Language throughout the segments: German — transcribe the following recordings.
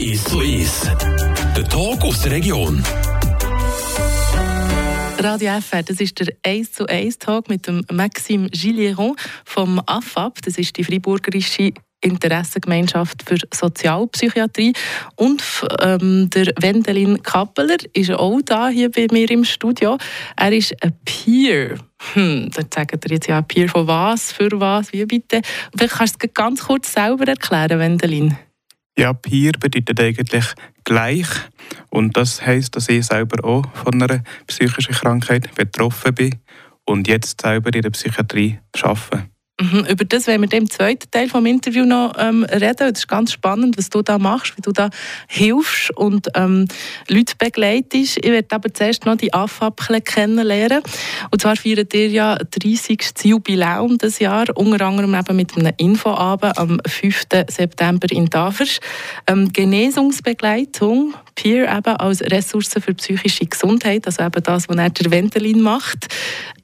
Ist ist. Der Talk aus der Region. Radio FR, das ist der 1 zu 1 Talk mit dem Maxime Gillieron vom AFAP. Das ist die Freiburgerische Interessengemeinschaft für Sozialpsychiatrie. Und ähm, der Wendelin Kappeler ist auch da hier bei mir im Studio. Er ist ein Peer. Hm, dann sagt er jetzt ja Peer von was, für was, wie bitte. Vielleicht kannst du es ganz kurz selber erklären, Wendelin. Ja, Peer bedeutet eigentlich gleich. Und das heisst, dass ich selber auch von einer psychischen Krankheit betroffen bin und jetzt selber in der Psychiatrie arbeite. Mhm, über das werden wir im zweiten Teil des Interviews noch ähm, reden. Das ist ganz spannend, was du da machst, wie du da hilfst und ähm, Leute begleitest. Ich werde aber zuerst noch die AFAP kennenlernen. Und zwar feiern ihr ja 30. Jubiläum des Jahr, unter anderem eben mit einem Infoabend am 5. September in Davers. Ähm, Genesungsbegleitung, Peer eben als Ressource für psychische Gesundheit, also eben das, was er der Ventelin macht.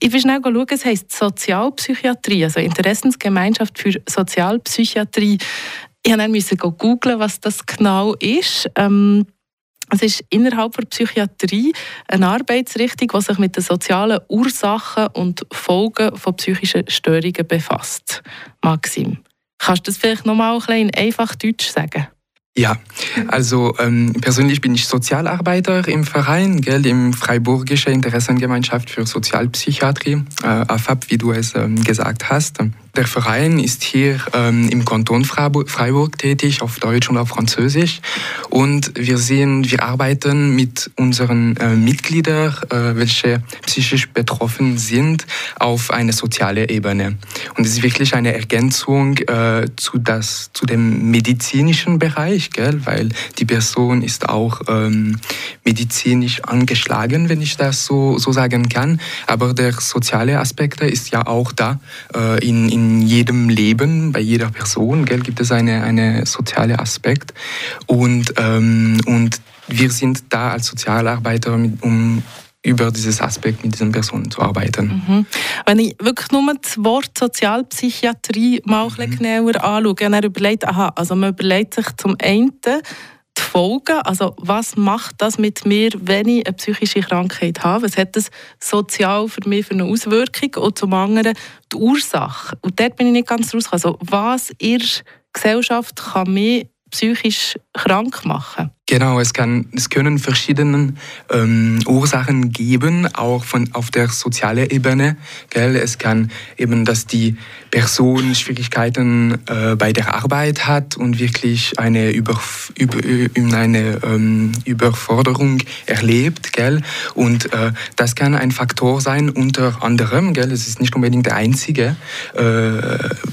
Ich will schnell schauen, es heisst Sozialpsychiatrie, also Interessensgemeinschaft für Sozialpsychiatrie. Ich musste dann googeln, was das genau ist. Ähm, es ist innerhalb der Psychiatrie eine Arbeitsrichtung, die sich mit den sozialen Ursachen und Folgen von psychischen Störungen befasst. Maxim, kannst du das vielleicht noch mal ein bisschen einfach Deutsch sagen? Ja, also ähm, persönlich bin ich Sozialarbeiter im Verein, gell, im Freiburgische Interessengemeinschaft für Sozialpsychiatrie, äh, AFAP, wie du es ähm, gesagt hast. Der Verein ist hier ähm, im Kanton Freiburg tätig, auf Deutsch und auf Französisch. Und wir sehen, wir arbeiten mit unseren äh, Mitgliedern, äh, welche psychisch betroffen sind, auf eine soziale Ebene. Und es ist wirklich eine Ergänzung äh, zu, das, zu dem medizinischen Bereich, gell? weil die Person ist auch ähm, medizinisch angeschlagen, wenn ich das so, so sagen kann. Aber der soziale Aspekt ist ja auch da äh, in, in jedem Leben, bei jeder Person gell, gibt es einen eine soziale Aspekt. Und, ähm, und wir sind da als Sozialarbeiter, um über dieses Aspekt mit diesen Personen zu arbeiten. Mhm. Wenn ich wirklich nur das Wort Sozialpsychiatrie mal mhm. genauer anschaue, dann überlegt, aha, also man überlegt sich zum einen, die Folgen? Also was macht das mit mir, wenn ich eine psychische Krankheit habe? Was hat das sozial für mich für eine Auswirkung? Und zum anderen die Ursache. Und dort bin ich nicht ganz raus. Also was in der Gesellschaft kann mich psychisch krank machen? Genau, es, kann, es können verschiedene ähm, Ursachen geben, auch von, auf der sozialen Ebene. Gell? Es kann eben, dass die Person Schwierigkeiten äh, bei der Arbeit hat und wirklich eine, Über, über, eine ähm, Überforderung erlebt. Gell? Und äh, das kann ein Faktor sein, unter anderem, gell? es ist nicht unbedingt der einzige, äh,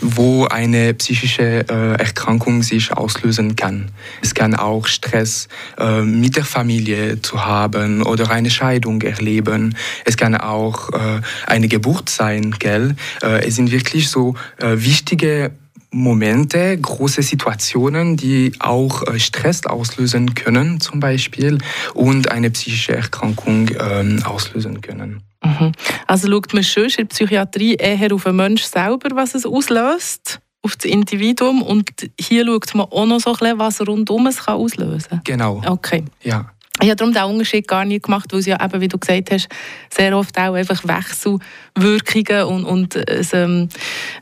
wo eine psychische äh, Erkrankung sich auslösen kann. Es kann auch Stress äh, mit der Familie zu haben oder eine Scheidung erleben. Es kann auch äh, eine Geburt sein, gell? Äh, es sind wirklich so äh, wichtige Momente, große Situationen, die auch äh, Stress auslösen können, zum Beispiel, und eine psychische Erkrankung ähm, auslösen können. Mhm. Also schaut man schon in der Psychiatrie eher auf den Menschen selber, was es auslöst? Auf das Individuum und hier schaut man auch noch so ein bisschen, was rundum es kann auslösen kann. Genau. Okay. Ja. Ich habe darum den Unterschied gar nicht gemacht, weil es ja eben, wie du gesagt hast, sehr oft auch einfach Wechselwirkungen und, und es, ähm,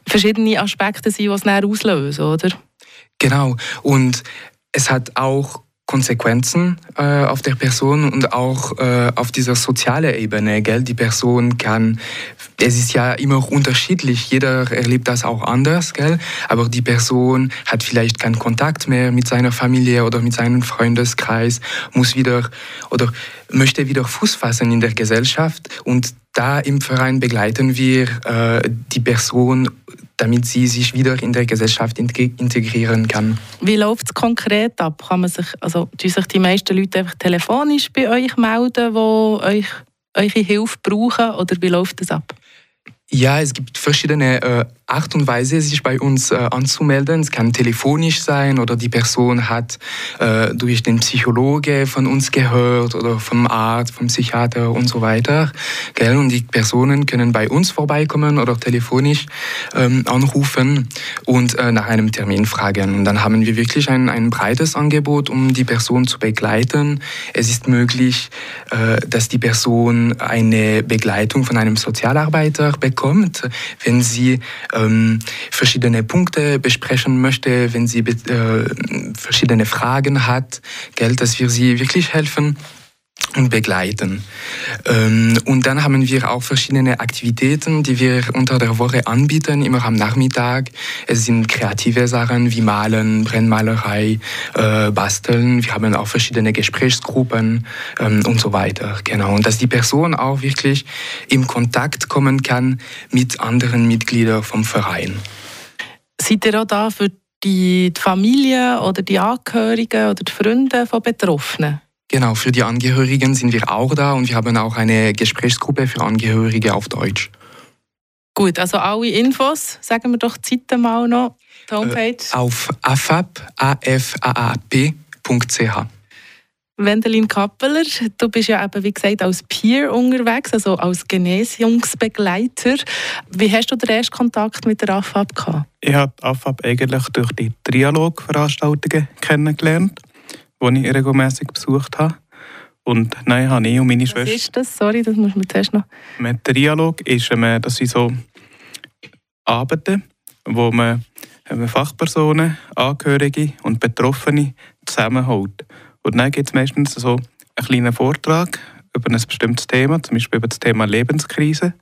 verschiedene Aspekte sind, die es auslösen, oder? Genau. Und es hat auch Konsequenzen äh, auf der Person und auch äh, auf dieser sozialen Ebene. Gell? Die Person kann, es ist ja immer unterschiedlich, jeder erlebt das auch anders, gell? aber die Person hat vielleicht keinen Kontakt mehr mit seiner Familie oder mit seinem Freundeskreis, muss wieder oder möchte wieder Fuß fassen in der Gesellschaft und da im Verein begleiten wir äh, die Person damit sie sich wieder in der Gesellschaft integrieren kann. Wie läuft es konkret ab? Kann man sich, also, sich die meisten Leute einfach telefonisch bei euch melden, die euch, eure Hilfe brauchen, oder wie läuft das ab? Ja, es gibt verschiedene äh, Art und Weise, sich bei uns äh, anzumelden. Es kann telefonisch sein oder die Person hat äh, durch den Psychologe von uns gehört oder vom Arzt, vom Psychiater und so weiter. Gell? Und die Personen können bei uns vorbeikommen oder telefonisch ähm, anrufen und äh, nach einem Termin fragen. Und dann haben wir wirklich ein, ein breites Angebot, um die Person zu begleiten. Es ist möglich, äh, dass die Person eine Begleitung von einem Sozialarbeiter bekommt, wenn sie ähm, verschiedene Punkte besprechen möchte, wenn sie äh, verschiedene Fragen hat, Geld, dass wir sie wirklich helfen und begleiten. Ähm, und dann haben wir auch verschiedene Aktivitäten, die wir unter der Woche anbieten, immer am Nachmittag. Es sind kreative Sachen wie Malen, Brennmalerei, äh, Basteln. Wir haben auch verschiedene Gesprächsgruppen ähm, und so weiter. Genau. Und dass die Person auch wirklich im Kontakt kommen kann mit anderen Mitgliedern vom Verein. Seid ihr auch da für die Familie oder die Angehörigen oder die Freunde von Betroffenen? Genau, für die Angehörigen sind wir auch da und wir haben auch eine Gesprächsgruppe für Angehörige auf Deutsch. Gut, also alle Infos, sagen wir doch die Seite mal noch, die Homepage. Äh, auf afaap.ch. Wendelin Kappeler, du bist ja eben, wie gesagt, als Peer unterwegs, also als Genesungsbegleiter. Wie hast du den ersten Kontakt mit der AFAB gehabt? Ich habe die AFAB eigentlich durch die Trialogveranstaltungen kennengelernt die ich regelmäßig besucht habe. Und nein, habe ich und meine Was Schwester... Was ist das? Sorry, das muss man zuerst noch... Mit Dialog ist, ähm, das sind so Abende, wo man Fachpersonen, Angehörige und Betroffene zusammenholt. Und dann gibt es meistens so einen kleinen Vortrag über ein bestimmtes Thema, zum Beispiel über das Thema Lebenskrise.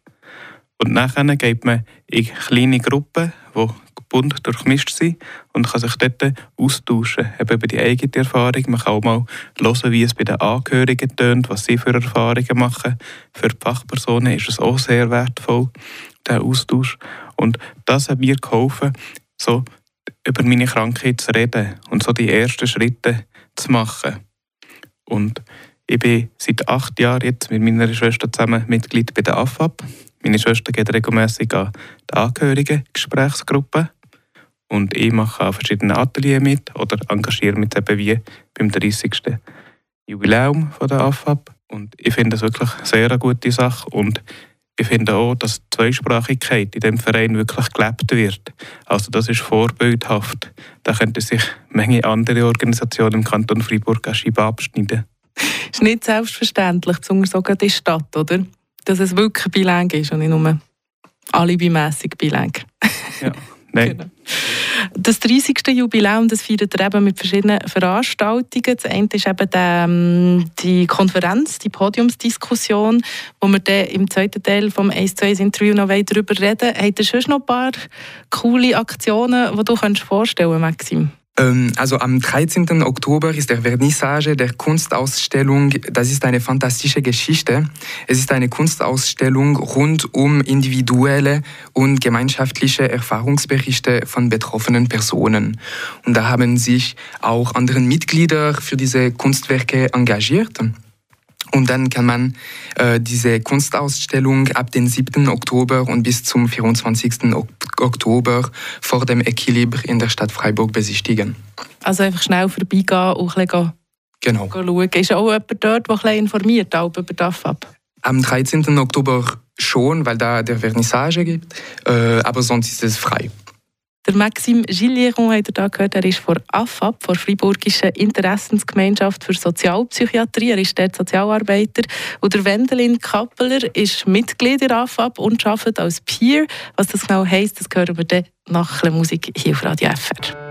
Und nachher geht man in kleine Gruppen, die bunt durchmischt sind und kann sich dort austauschen, eben über die eigene Erfahrung. Man kann auch mal hören, wie es bei den Angehörigen tönt, was sie für Erfahrungen machen. Für die Fachpersonen ist es auch sehr wertvoll, der Austausch. Und das hat mir geholfen, so über meine Krankheit zu reden und so die ersten Schritte zu machen. Und ich bin seit acht Jahren jetzt mit meiner Schwester zusammen Mitglied bei der AFAP. Meine Schwester geht regelmäßig an die Angehörigen-Gesprächsgruppe und ich mache an verschiedenen Ateliers mit oder engagiere mich eben wie beim 30. Jubiläum von der AFAB. Und ich finde das wirklich sehr eine gute Sache und ich finde auch, dass die Zweisprachigkeit in dem Verein wirklich gelebt wird. Also das ist vorbildhaft. Da könnten sich Menge andere Organisationen im Kanton Freiburg eine Scheibe abschneiden. Das ist nicht selbstverständlich, besonders sogar in der Stadt, oder? Dass es wirklich bilang ist und nicht nur alibimässig bilang. Ja, nein. Genau. Das 30. Jubiläum das feiert er eben mit verschiedenen Veranstaltungen. Das eine ist eben der, ähm, die Konferenz, die Podiumsdiskussion, wo wir dann im zweiten Teil vom 1 zu 1 Interview noch darüber reden Habt ihr schon noch ein paar coole Aktionen, die du vorstellen kannst, Maxim? Ähm, also am 13. Oktober ist der Vernissage der Kunstausstellung. Das ist eine fantastische Geschichte. Es ist eine Kunstausstellung rund um individuelle und gemeinschaftliche Erfahrungsberichte von betroffenen Personen. Und da haben sich auch andere Mitglieder für diese Kunstwerke engagiert. Und dann kann man äh, diese Kunstausstellung ab dem 7. Oktober und bis zum 24. Oktober vor dem Equilibre in der Stadt Freiburg besichtigen. Also einfach schnell vorbeigehen und ein bisschen genau. schauen. Ist auch jemand dort, der ein informiert über das FAB? Am 13. Oktober schon, weil da der Vernissage gibt, äh, aber sonst ist es frei. Der Maxime Gillieron hat ihr da gehört, er ist von AFAP, von Freiburgischen Interessensgemeinschaft für Sozialpsychiatrie. Er ist dort Sozialarbeiter. Und der Wendelin Kappeler ist Mitglied der AFAP und arbeitet als Peer. Was das genau heisst, das hören wir dann nach der Musik hier auf Radio FR.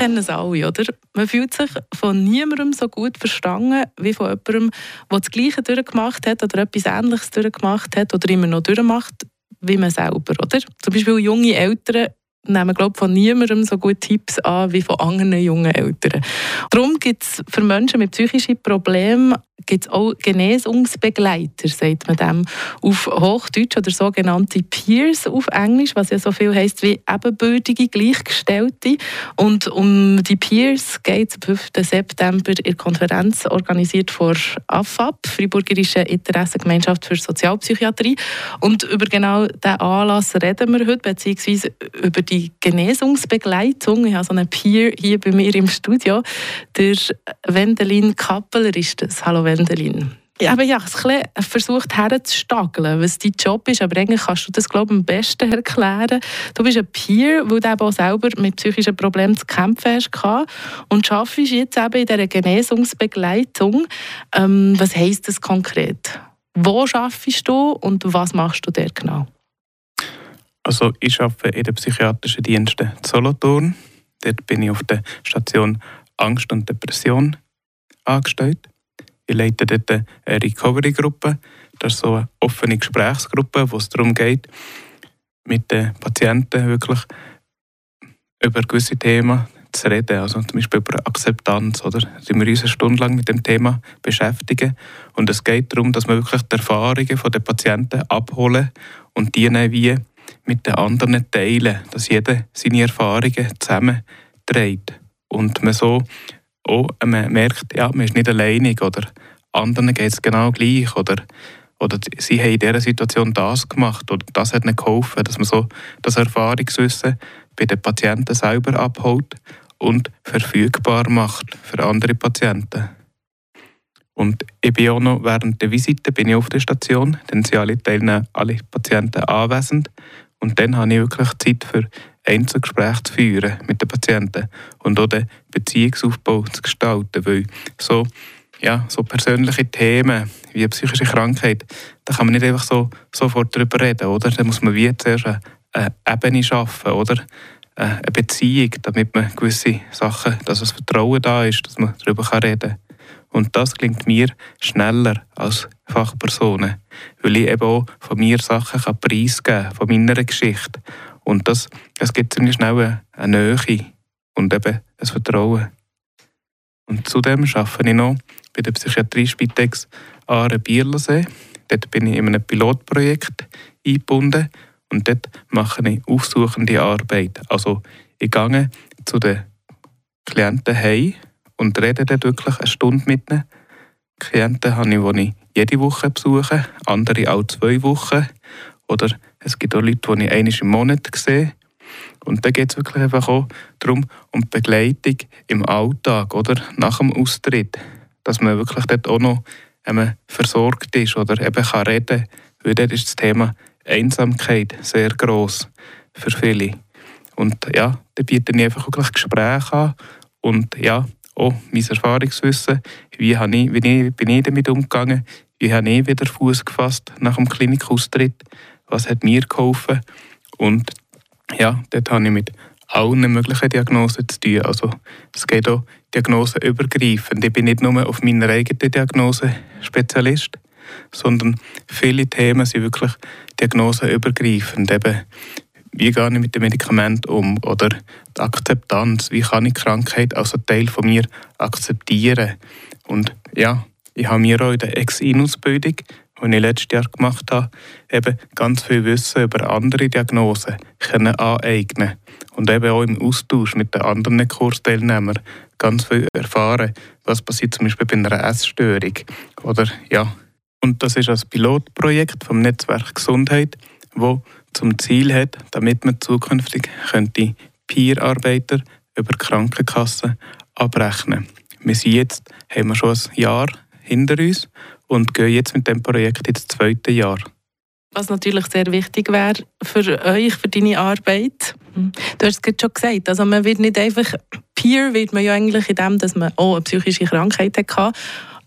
Kennen es alle, oder? Man fühlt sich von niemandem so gut verstanden wie von jemandem, der das Gleiche durchgemacht hat oder etwas Ähnliches durchgemacht hat oder immer noch durchmacht wie man selber, oder? Zum Beispiel junge Eltern nehmen glaube von niemandem so gut Tipps an wie von anderen jungen Eltern. Darum gibt es für Menschen mit psychischen Problemen gibt es auch Genesungsbegleiter, sagt man dem auf Hochdeutsch oder sogenannte Peers auf Englisch, was ja so viel heißt wie ebenbürtige, Gleichgestellte. Und um die Peers geht es am 5. September in der Konferenz, organisiert von AFAP, Freiburgerische Interessengemeinschaft für Sozialpsychiatrie. Und über genau diesen Anlass reden wir heute, beziehungsweise über die Genesungsbegleitung. Ich habe so einen Peer hier bei mir im Studio. Der Wendelin Kappeler ist das. Hallo Wendelin. Ja, aber ja, ich habe versucht herzustageln, was dein Job ist, aber eigentlich kannst du das, glaube ich, am besten erklären. Du bist ein Peer, weil du eben auch selber mit psychischen Problemen zu kämpfen hast und arbeitest jetzt eben in dieser Genesungsbegleitung. Ähm, was heisst das konkret? Wo arbeitest du und was machst du dort genau? Also ich arbeite in den psychiatrischen Diensten Solothurn. Dort bin ich auf der Station Angst und Depression angestellt. Ich leite dort eine Recovery-Gruppe. Das ist so eine offene Gesprächsgruppe, wo es darum geht, mit den Patienten wirklich über gewisse Themen zu reden. Also zum Beispiel über Akzeptanz. Oder? Sind wir uns eine Stunde lang mit dem Thema beschäftigen. Und es geht darum, dass wir wirklich die Erfahrungen der Patienten abholen und die dann wie mit den anderen teilen. Dass jeder seine Erfahrungen zusammenträgt. Und man so auch man merkt, ja, man ist nicht alleinig oder anderen geht es genau gleich oder, oder sie haben in dieser Situation das gemacht oder das hat ihnen geholfen, dass man so das Erfahrungswissen bei den Patienten selber abholt und verfügbar macht für andere Patienten. Und ich bin auch noch während der Visite bin ich auf der Station, dann sind alle Teilnehmer, alle Patienten anwesend und dann habe ich wirklich Zeit für Einzelgespräche zu führen mit den Patienten und auch den Beziehungsaufbau zu gestalten, weil so, ja, so persönliche Themen wie eine psychische Krankheit, da kann man nicht einfach so sofort darüber reden, oder? Da muss man wie zuerst eine, eine Ebene schaffen, oder? Äh, eine Beziehung, damit man gewisse Sachen, dass das Vertrauen da ist, dass man darüber reden kann. Und das klingt mir schneller als Fachpersonen, weil ich eben auch von mir Sachen kann preisgeben kann, von meiner Geschichte. Und das, das gibt ziemlich schnell eine, Nähe und eben ein Vertrauen. Und zudem arbeite ich noch bei der Psychiatrie Spitex Aare Bierlersee. Dort bin ich in einem Pilotprojekt eingebunden und dort mache ich aufsuchende Arbeit. Also ich gehe zu den Klienten heim und rede dort wirklich eine Stunde mit ihnen. Klienten habe ich, die ich jede Woche besuche, andere auch zwei Wochen. Oder es gibt auch Leute, die ich einmal im Monat sehe. Und da geht es wirklich einfach auch darum, um die Begleitung im Alltag oder nach dem Austritt. Dass man wirklich dort auch noch ähm, versorgt ist oder eben kann reden kann. Weil dort ist das Thema Einsamkeit sehr gross für viele. Und ja, da biete ich einfach wirklich Gespräche an und ja, auch mein Erfahrungswissen, wie, habe ich, wie ich, bin ich damit umgegangen, wie habe ich wieder Fuß gefasst nach dem Klinikaustritt was hat mir geholfen. Und ja, dort habe ich mit allen möglichen Diagnosen zu tun. Also es geht auch diagnosenübergreifend. Ich bin nicht nur auf meiner eigenen Diagnose Spezialist, sondern viele Themen sind wirklich diagnosenübergreifend. Eben, wie gehe ich mit dem Medikament um? Oder die Akzeptanz, wie kann ich die Krankheit als ein Teil von mir akzeptieren? Und ja, ich habe mir auch in der Ex-In-Ausbildung die ich letztes Jahr gemacht habe, eben ganz viel Wissen über andere Diagnosen können aneignen und eben auch im Austausch mit den anderen Kursteilnehmern ganz viel erfahren, was passiert zum Beispiel bei einer Essstörung oder ja. Und das ist ein Pilotprojekt vom Netzwerk Gesundheit, wo zum Ziel hat, damit man zukünftig könnte Peer-Arbeiter über Krankenkassen abrechnen. Wir sind jetzt, haben wir schon ein Jahr hinter uns und gehen jetzt mit dem Projekt ins zweite Jahr. Was natürlich sehr wichtig wäre für euch, für deine Arbeit. Du hast es schon gesagt, also man wird nicht einfach Peer, wird man ja eigentlich in dem, dass man auch eine psychische Krankheit hatte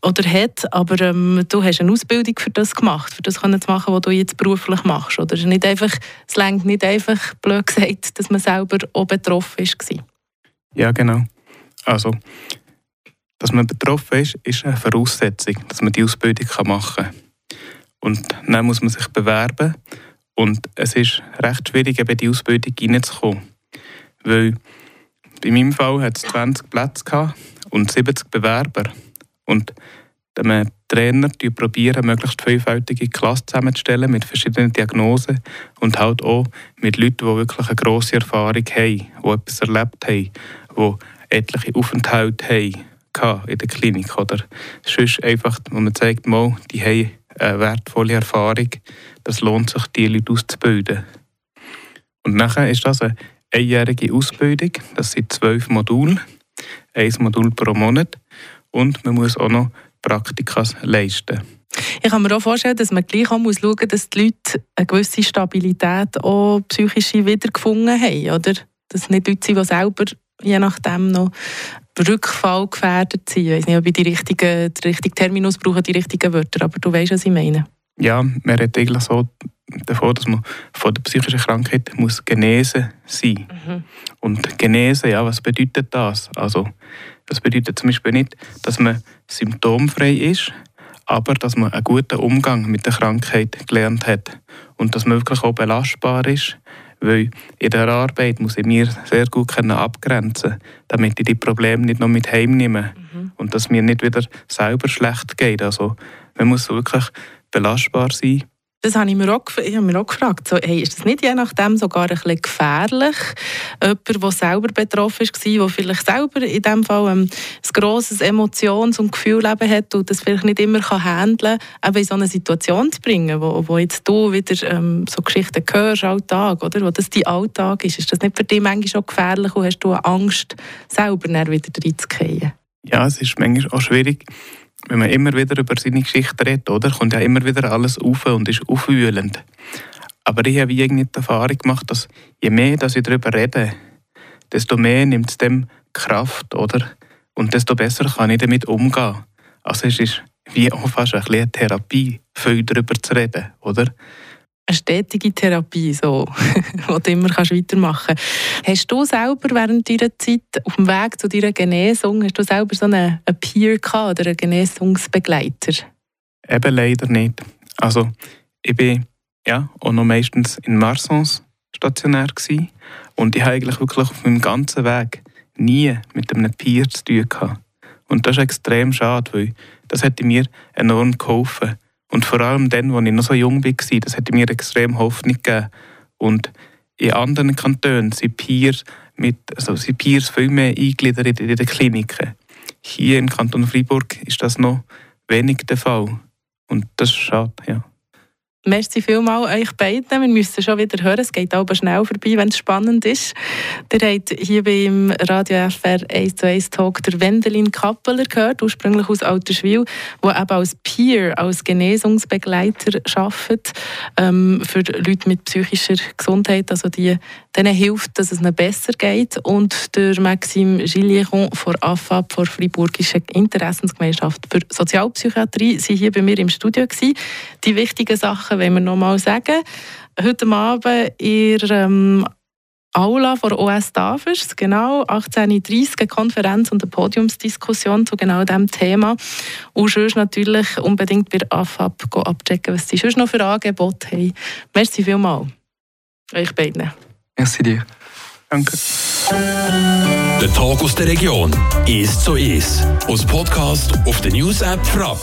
oder hat, aber ähm, du hast eine Ausbildung für das gemacht, für das zu machen, was du jetzt beruflich machst. Oder? Nicht einfach, es längt nicht einfach, blöd gesagt, dass man selber auch betroffen war. Ja, genau. Also, dass man betroffen ist, ist eine Voraussetzung, dass man die Ausbildung machen kann. Und dann muss man sich bewerben. Und es ist recht schwierig, in die Ausbildung reinzukommen. Weil bei meinem Fall hat es 20 Plätze und 70 Bewerber. Und dem Trainer probieren, möglichst vielfältige Klassen zusammenzustellen mit verschiedenen Diagnosen und halt auch mit Leuten, die wirklich eine grosse Erfahrung haben, die etwas erlebt haben, die etliche Aufenthalte haben in der Klinik. Oder sonst einfach, wo man zeigt, mal, die haben eine wertvolle Erfahrung, das lohnt sich, diese Leute auszubilden. Und nachher ist das eine einjährige Ausbildung, das sind zwölf Module, ein Modul pro Monat und man muss auch noch Praktika leisten. Ich kann mir auch vorstellen, dass man gleich auch muss schauen muss, dass die Leute eine gewisse Stabilität auch psychische wiedergefunden haben, oder? Dass nicht Leute sind, die selber je nachdem noch Rückfall gefährdet sind. Ich weiß nicht, ob ich die richtigen, den richtigen Terminus brauche, die richtigen Wörter, aber du weißt, was ich meine. Ja, man redet eigentlich so davon, dass man von der psychischen Krankheit muss genesen sein mhm. Und genesen, ja, was bedeutet das? Also, das bedeutet zum Beispiel nicht, dass man symptomfrei ist, aber dass man einen guten Umgang mit der Krankheit gelernt hat und dass man wirklich auch belastbar ist, weil in der Arbeit muss ich mir sehr gut abgrenzen damit ich die Probleme nicht noch mit heimnehme mhm. und dass mir nicht wieder selber schlecht geht. Also man muss wirklich belastbar sein das habe ich mir auch, ich habe mir auch gefragt. So, hey, ist das nicht je nachdem sogar ein bisschen gefährlich? Jemand, der selber betroffen war, der vielleicht selber in diesem Fall ähm, ein grosses Emotions- und Gefühlleben hat und das vielleicht nicht immer kann handeln kann, in so eine Situation zu bringen, wo, wo jetzt du wieder ähm, so Geschichten hörst, Alltag, oder? Wo das dein Alltag ist. Ist das nicht für dich manchmal auch gefährlich und hast du Angst, selber wieder reinzugehen? Ja, es ist manchmal auch schwierig wenn man immer wieder über seine Geschichte redet, oder, kommt ja immer wieder alles auf und ist aufwühlend. Aber ich habe irgendwie die Erfahrung gemacht, dass je mehr dass ich darüber rede, desto mehr nimmt es dem Kraft, oder? Und desto besser kann ich damit umgehen. Also es ist wie auch fast ein eine Therapie, viel darüber zu reden, oder? Eine stetige Therapie, so, wo du immer kannst weitermachen kannst. Hast du selber während deiner Zeit auf dem Weg zu deiner Genesung, hast du selber so einen, einen Peer gehabt oder einen Genesungsbegleiter? Eben leider nicht. Also ich bin ja auch noch meistens in Marsons stationär gewesen und ich habe eigentlich wirklich auf meinem ganzen Weg nie mit einem Peer zu tun gehabt. Und das ist extrem schade, weil das hätte mir enorm geholfen und vor allem dann, als ich noch so jung war, das hat mir extrem Hoffnung gegeben. Und in anderen Kantonen sind Peers, mit, also sind Peers viel mehr eingegliedert in den Kliniken. Hier im Kanton Freiburg ist das noch wenig der Fall. Und das ist schade, ja. Merci vielmals euch beiden. Wir müssen schon wieder hören. Es geht aber schnell vorbei, wenn es spannend ist. Ihr habt hier beim Radio FR 1 zu 1 Talk der Wendelin Kappeler gehört, ursprünglich aus Alterswil, der eben als Peer, als Genesungsbegleiter arbeitet ähm, für Leute mit psychischer Gesundheit, also die denen hilft, dass es ihnen besser geht. Und der Maxime Gillieron von AFAB, von Freiburgische Interessensgemeinschaft für Sozialpsychiatrie, sind hier bei mir im Studio gewesen. Die wichtigen Sachen Sachen wollen wir noch mal sagen. Heute Abend in ähm, Aula von OS Davos, genau, 18.30 Uhr, Konferenz und eine Podiumsdiskussion zu genau diesem Thema. Und sonst natürlich unbedingt bei AFAB abchecken, was sie sonst noch für Angebote haben. Merci vielmals. Euch beiden. Merci dir. Danke. Der Tag aus der Region ist so ist. Aus Podcast auf der News App Frapp.